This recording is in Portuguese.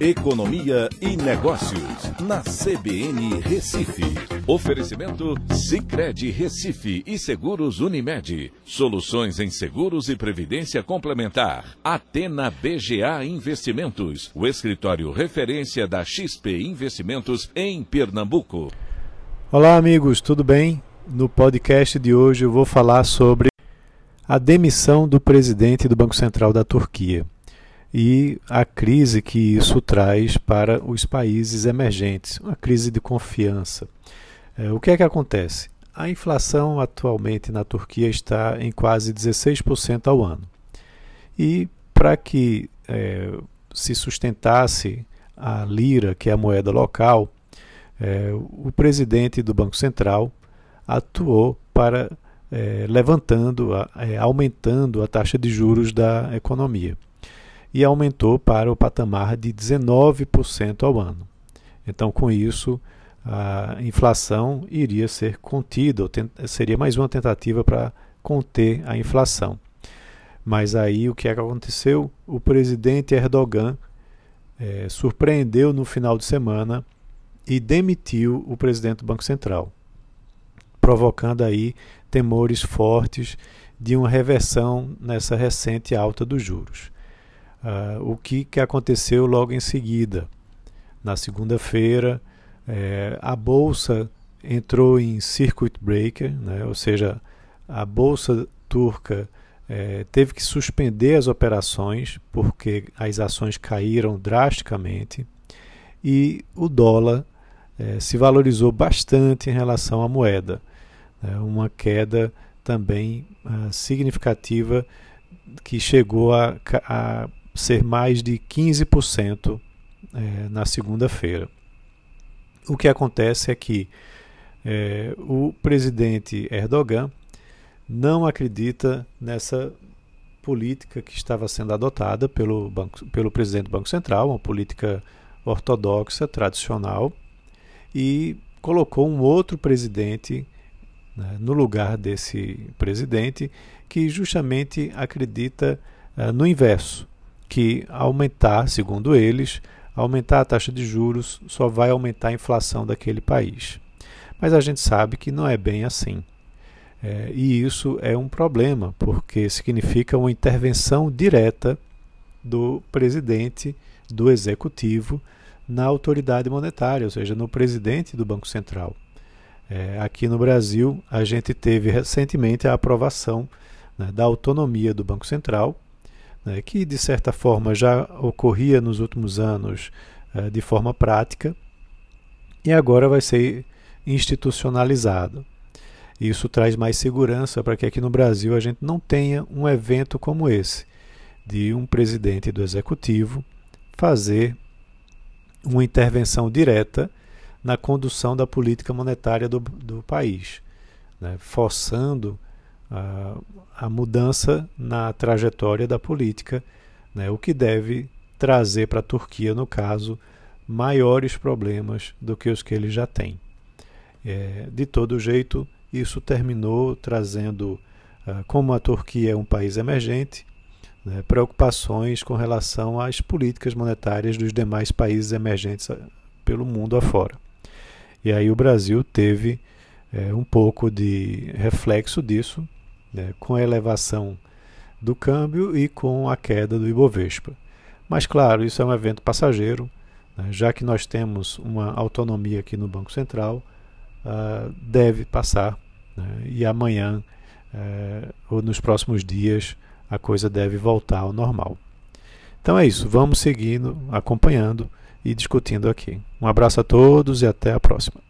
Economia e Negócios, na CBN Recife. Oferecimento Cicred Recife e Seguros Unimed. Soluções em seguros e previdência complementar. Atena BGA Investimentos, o escritório referência da XP Investimentos em Pernambuco. Olá, amigos, tudo bem? No podcast de hoje eu vou falar sobre a demissão do presidente do Banco Central da Turquia e a crise que isso traz para os países emergentes, uma crise de confiança. É, o que é que acontece? A inflação atualmente na Turquia está em quase 16% ao ano. E para que é, se sustentasse a lira, que é a moeda local, é, o presidente do Banco Central atuou para é, levantando, é, aumentando a taxa de juros da economia e aumentou para o patamar de 19% ao ano. Então, com isso, a inflação iria ser contida, seria mais uma tentativa para conter a inflação. Mas aí o que é que aconteceu? O presidente Erdogan é, surpreendeu no final de semana e demitiu o presidente do Banco Central, provocando aí temores fortes de uma reversão nessa recente alta dos juros. Uh, o que, que aconteceu logo em seguida? Na segunda-feira, é, a bolsa entrou em circuit breaker, né? ou seja, a bolsa turca é, teve que suspender as operações porque as ações caíram drasticamente e o dólar é, se valorizou bastante em relação à moeda, né? uma queda também uh, significativa que chegou a, a ser mais de 15% é, na segunda-feira. O que acontece é que é, o presidente Erdogan não acredita nessa política que estava sendo adotada pelo, banco, pelo presidente do Banco Central, uma política ortodoxa, tradicional, e colocou um outro presidente né, no lugar desse presidente que justamente acredita uh, no inverso que aumentar, segundo eles, aumentar a taxa de juros só vai aumentar a inflação daquele país. Mas a gente sabe que não é bem assim. É, e isso é um problema, porque significa uma intervenção direta do presidente, do executivo, na autoridade monetária, ou seja, no presidente do Banco Central. É, aqui no Brasil, a gente teve recentemente a aprovação né, da autonomia do Banco Central, né, que de certa forma já ocorria nos últimos anos uh, de forma prática e agora vai ser institucionalizado. Isso traz mais segurança para que aqui no Brasil a gente não tenha um evento como esse, de um presidente do executivo fazer uma intervenção direta na condução da política monetária do, do país, né, forçando a, a mudança na trajetória da política, né, o que deve trazer para a Turquia, no caso, maiores problemas do que os que ele já tem. É, de todo jeito, isso terminou trazendo, uh, como a Turquia é um país emergente, né, preocupações com relação às políticas monetárias dos demais países emergentes ah, pelo mundo afora. E aí o Brasil teve é, um pouco de reflexo disso, né, com a elevação do câmbio e com a queda do Ibovespa. Mas, claro, isso é um evento passageiro, né, já que nós temos uma autonomia aqui no Banco Central, uh, deve passar né, e amanhã uh, ou nos próximos dias a coisa deve voltar ao normal. Então é isso, vamos seguindo, acompanhando e discutindo aqui. Um abraço a todos e até a próxima.